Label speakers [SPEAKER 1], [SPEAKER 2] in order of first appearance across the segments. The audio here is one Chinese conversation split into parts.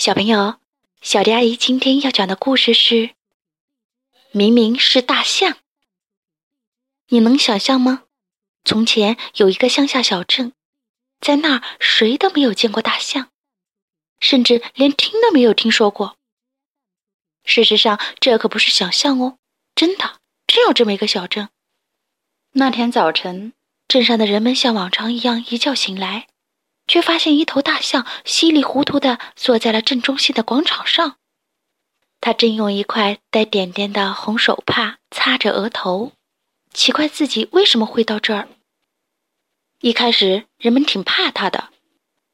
[SPEAKER 1] 小朋友，小迪阿姨今天要讲的故事是：明明是大象。你能想象吗？从前有一个乡下小镇，在那儿谁都没有见过大象，甚至连听都没有听说过。事实上，这可不是想象哦，真的，真有这么一个小镇。那天早晨，镇上的人们像往常一样一觉醒来。却发现一头大象稀里糊涂地坐在了正中心的广场上，他正用一块带点点的红手帕擦着额头，奇怪自己为什么会到这儿。一开始人们挺怕他的，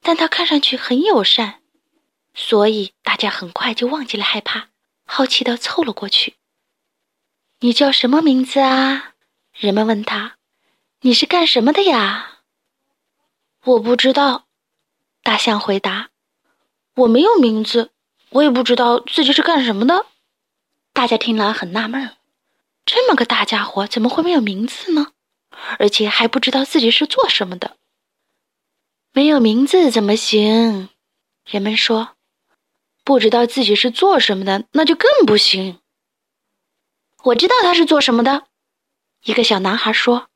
[SPEAKER 1] 但他看上去很友善，所以大家很快就忘记了害怕，好奇地凑了过去。“你叫什么名字啊？”人们问他，“你是干什么的呀？”
[SPEAKER 2] 我不知道，
[SPEAKER 1] 大象回答：“
[SPEAKER 2] 我没有名字，我也不知道自己是干什么的。”
[SPEAKER 1] 大家听了很纳闷这么个大家伙怎么会没有名字呢？而且还不知道自己是做什么的？没有名字怎么行？人们说：“
[SPEAKER 2] 不知道自己是做什么的，那就更不行。”
[SPEAKER 1] 我知道他是做什么的，一个小男孩说。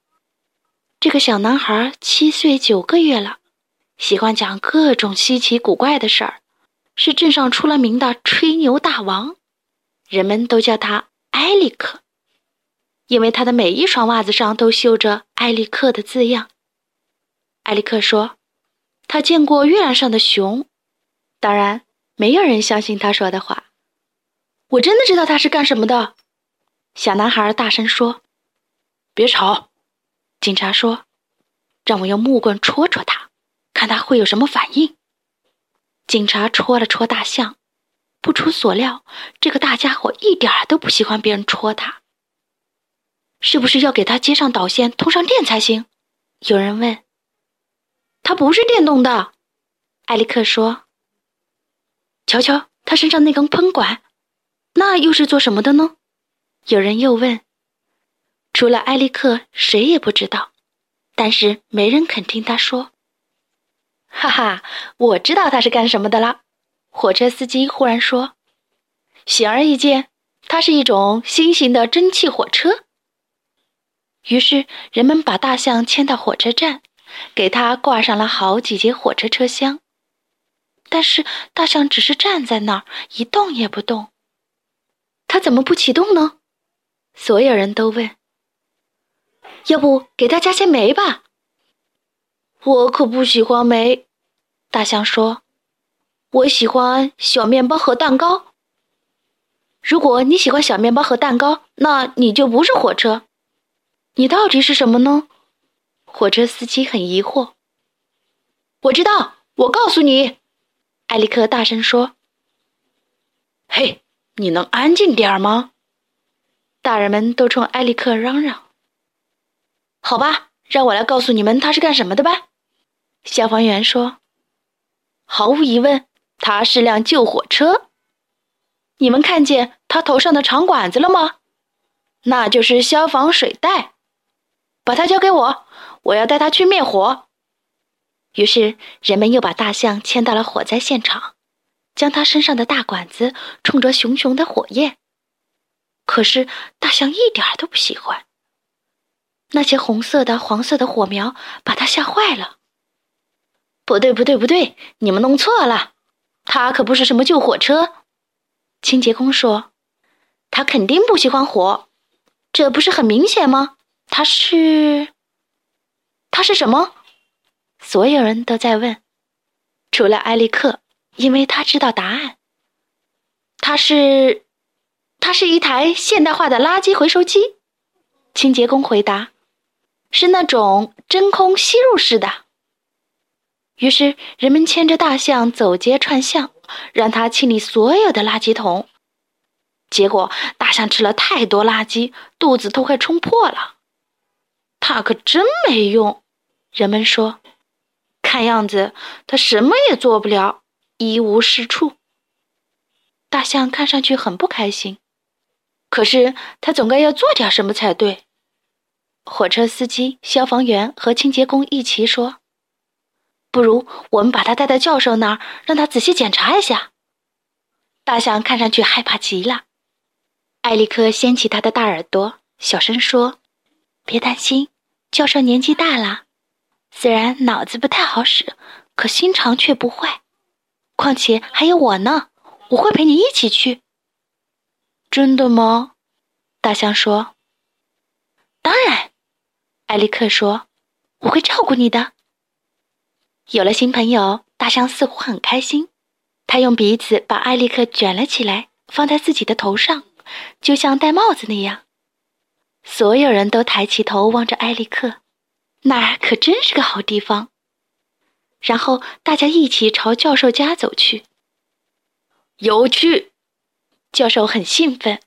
[SPEAKER 1] 这个小男孩七岁九个月了，喜欢讲各种稀奇古怪的事儿，是镇上出了名的吹牛大王，人们都叫他埃里克，因为他的每一双袜子上都绣着埃里克的字样。埃里克说，他见过月亮上的熊，当然没有人相信他说的话。
[SPEAKER 2] 我真的知道他是干什么的，
[SPEAKER 1] 小男孩大声说：“
[SPEAKER 2] 别吵。”
[SPEAKER 1] 警察说：“让我用木棍戳戳他，看他会有什么反应。”警察戳了戳大象，不出所料，这个大家伙一点儿都不喜欢别人戳他。是不是要给他接上导线，通上电才行？有人问。
[SPEAKER 2] 他不是电动的，
[SPEAKER 1] 艾利克说。瞧瞧他身上那根喷管，那又是做什么的呢？有人又问。除了埃利克，谁也不知道。但是没人肯听他说。哈哈，我知道他是干什么的了。火车司机忽然说：“显而易见，它是一种新型的蒸汽火车。”于是人们把大象牵到火车站，给它挂上了好几节火车车厢。但是大象只是站在那儿，一动也不动。它怎么不启动呢？所有人都问。要不给他加些煤吧？
[SPEAKER 2] 我可不喜欢煤。
[SPEAKER 1] 大象说：“
[SPEAKER 2] 我喜欢小面包和蛋糕。
[SPEAKER 1] 如果你喜欢小面包和蛋糕，那你就不是火车。你到底是什么呢？”火车司机很疑惑。
[SPEAKER 2] 我知道，我告诉你，
[SPEAKER 1] 艾利克大声说：“
[SPEAKER 2] 嘿，你能安静点吗？”
[SPEAKER 1] 大人们都冲艾利克嚷嚷。
[SPEAKER 2] 好吧，让我来告诉你们他是干什么的吧。
[SPEAKER 1] 消防员说：“
[SPEAKER 2] 毫无疑问，他是辆救火车。你们看见他头上的长管子了吗？那就是消防水带。把它交给我，我要带他去灭火。”
[SPEAKER 1] 于是人们又把大象牵到了火灾现场，将他身上的大管子冲着熊熊的火焰。可是大象一点都不喜欢。那些红色的、黄色的火苗把他吓坏了。
[SPEAKER 2] 不对，不对，不对，你们弄错了，他可不是什么救火车。
[SPEAKER 1] 清洁工说：“
[SPEAKER 2] 他肯定不喜欢火，这不是很明显吗？他是……他是什么？”
[SPEAKER 1] 所有人都在问，除了埃利克，因为他知道答案。
[SPEAKER 2] 他是……他是一台现代化的垃圾回收机。
[SPEAKER 1] 清洁工回答。
[SPEAKER 2] 是那种真空吸入式的。
[SPEAKER 1] 于是人们牵着大象走街串巷，让它清理所有的垃圾桶。结果大象吃了太多垃圾，肚子都快冲破了。
[SPEAKER 2] 它可真没用，人们说。看样子它什么也做不了，一无是处。
[SPEAKER 1] 大象看上去很不开心，
[SPEAKER 2] 可是它总该要做点什么才对。
[SPEAKER 1] 火车司机、消防员和清洁工一起说：“不如我们把他带到教授那儿，让他仔细检查一下，大象看上去害怕极了。艾利克掀起他的大耳朵，小声说：“别担心，教授年纪大了，虽然脑子不太好使，可心肠却不坏。况且还有我呢，我会陪你一起去。”
[SPEAKER 2] 真的吗？
[SPEAKER 1] 大象说：“当然。”艾利克说：“我会照顾你的。”有了新朋友，大象似乎很开心。他用鼻子把艾利克卷了起来，放在自己的头上，就像戴帽子那样。所有人都抬起头望着艾利克，那儿可真是个好地方。然后大家一起朝教授家走去。
[SPEAKER 2] 有趣，
[SPEAKER 1] 教授很兴奋，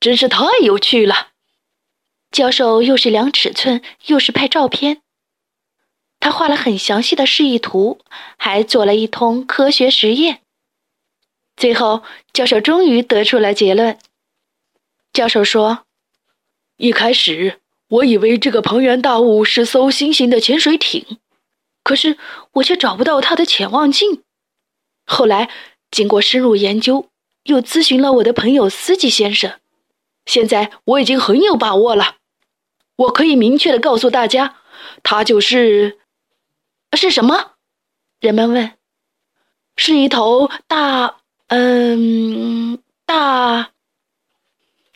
[SPEAKER 2] 真是太有趣了。
[SPEAKER 1] 教授又是量尺寸，又是拍照片。他画了很详细的示意图，还做了一通科学实验。最后，教授终于得出了结论。
[SPEAKER 2] 教授说：“一开始我以为这个庞然大物是艘新型的潜水艇，可是我却找不到它的潜望镜。后来经过深入研究，又咨询了我的朋友司机先生，现在我已经很有把握了。我可以明确的告诉大家，它就是……”
[SPEAKER 1] 是什么？人们问。
[SPEAKER 2] 是一头大，嗯，大。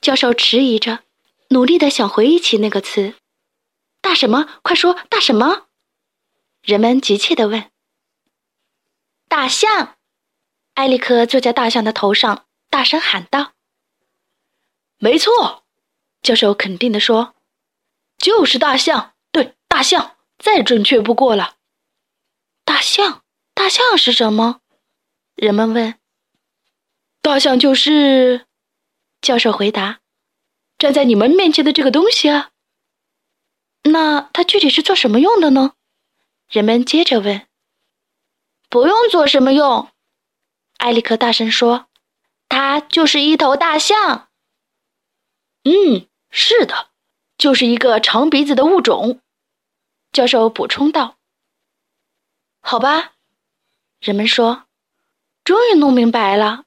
[SPEAKER 1] 教授迟疑着，努力的想回忆起那个词。大什么？快说，大什么？人们急切的问。大象！埃利克坐在大象的头上，大声喊道：“
[SPEAKER 2] 没错！”教授肯定的说：“就是大象，对，大象，再准确不过了。”
[SPEAKER 1] 大象，大象是什么？人们问。
[SPEAKER 2] 大象就是，教授回答，站在你们面前的这个东西啊。
[SPEAKER 1] 那它具体是做什么用的呢？人们接着问。
[SPEAKER 2] 不用做什么用，
[SPEAKER 1] 埃里克大声说，它就是一头大象。
[SPEAKER 2] 嗯，是的，就是一个长鼻子的物种。教授补充道。
[SPEAKER 1] 好吧，人们说，终于弄明白了。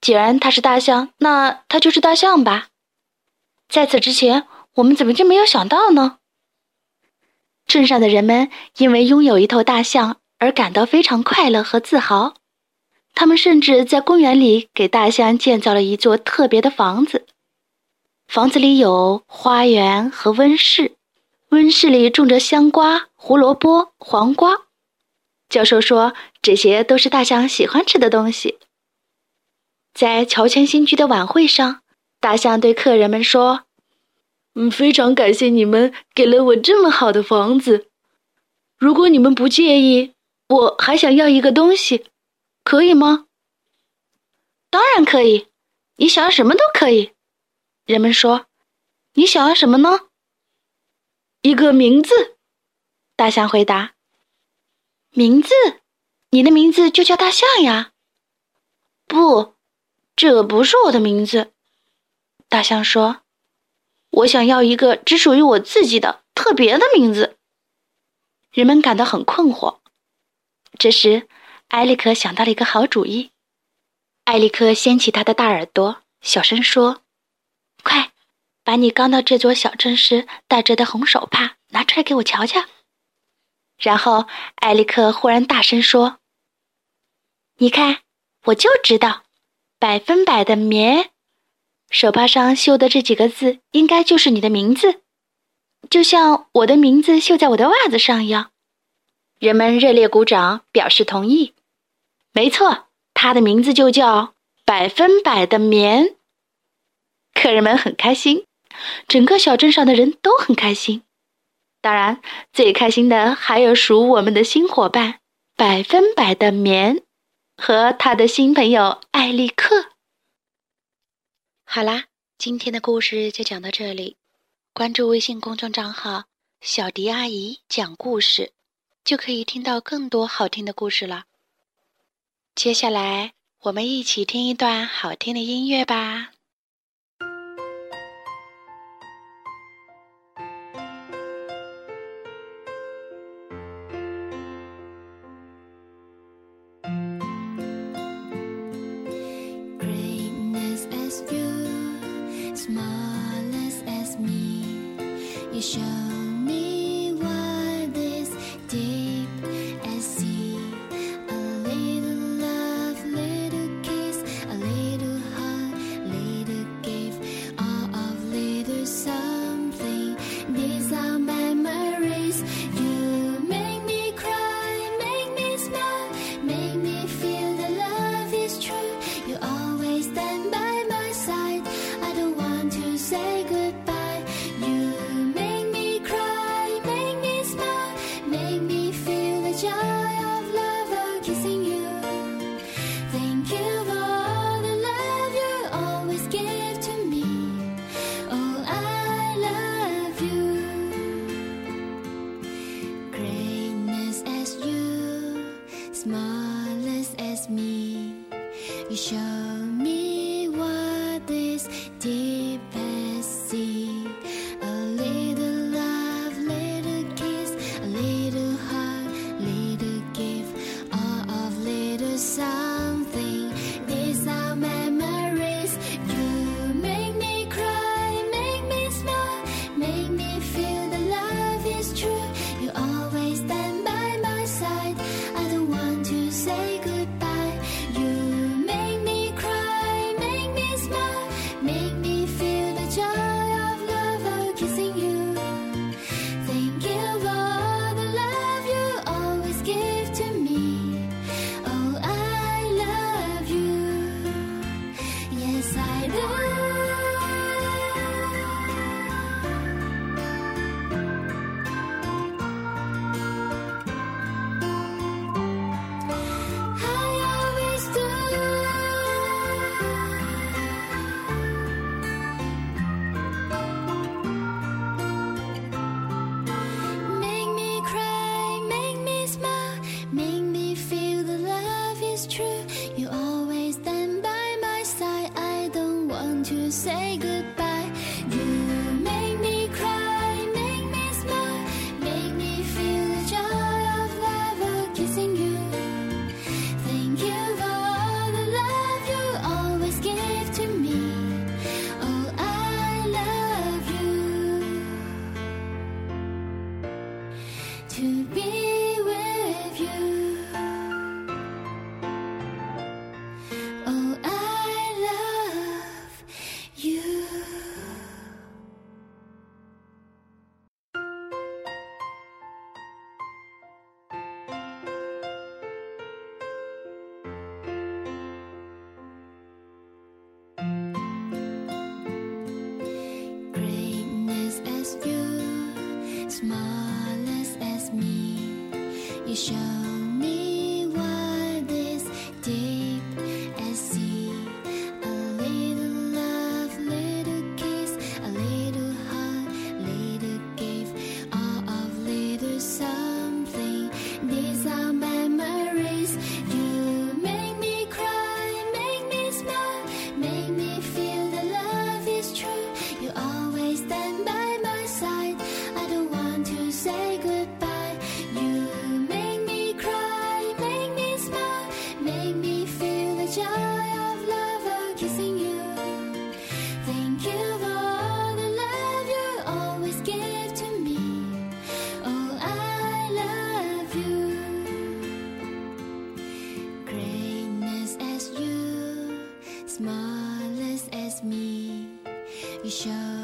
[SPEAKER 1] 既然它是大象，那它就是大象吧。在此之前，我们怎么就没有想到呢？镇上的人们因为拥有一头大象而感到非常快乐和自豪。他们甚至在公园里给大象建造了一座特别的房子。房子里有花园和温室，温室里种着香瓜、胡萝卜、黄瓜。教授说：“这些都是大象喜欢吃的东西。”在乔迁新居的晚会上，大象对客人们说：“
[SPEAKER 2] 嗯，非常感谢你们给了我这么好的房子。如果你们不介意，我还想要一个东西，可以吗？”“
[SPEAKER 1] 当然可以，你想要什么都可以。”人们说：“你想要什么呢？”“
[SPEAKER 2] 一个名字。”
[SPEAKER 1] 大象回答。名字，你的名字就叫大象呀？不，这不是我的名字。大象说：“我想要一个只属于我自己的特别的名字。”人们感到很困惑。这时，埃利克想到了一个好主意。埃利克掀起他的大耳朵，小声说：“快，把你刚到这座小镇时戴着的红手帕拿出来给我瞧瞧。”然后，艾利克忽然大声说：“你看，我就知道，百分百的棉，手帕上绣的这几个字，应该就是你的名字，就像我的名字绣在我的袜子上一样。”人们热烈鼓掌，表示同意。没错，他的名字就叫百分百的棉。客人们很开心，整个小镇上的人都很开心。当然，最开心的还有属我们的新伙伴百分百的棉和他的新朋友艾利克。好啦，今天的故事就讲到这里。关注微信公众账号“小迪阿姨讲故事”，就可以听到更多好听的故事了。接下来，我们一起听一段好听的音乐吧。
[SPEAKER 3] Smallest as me. You show. You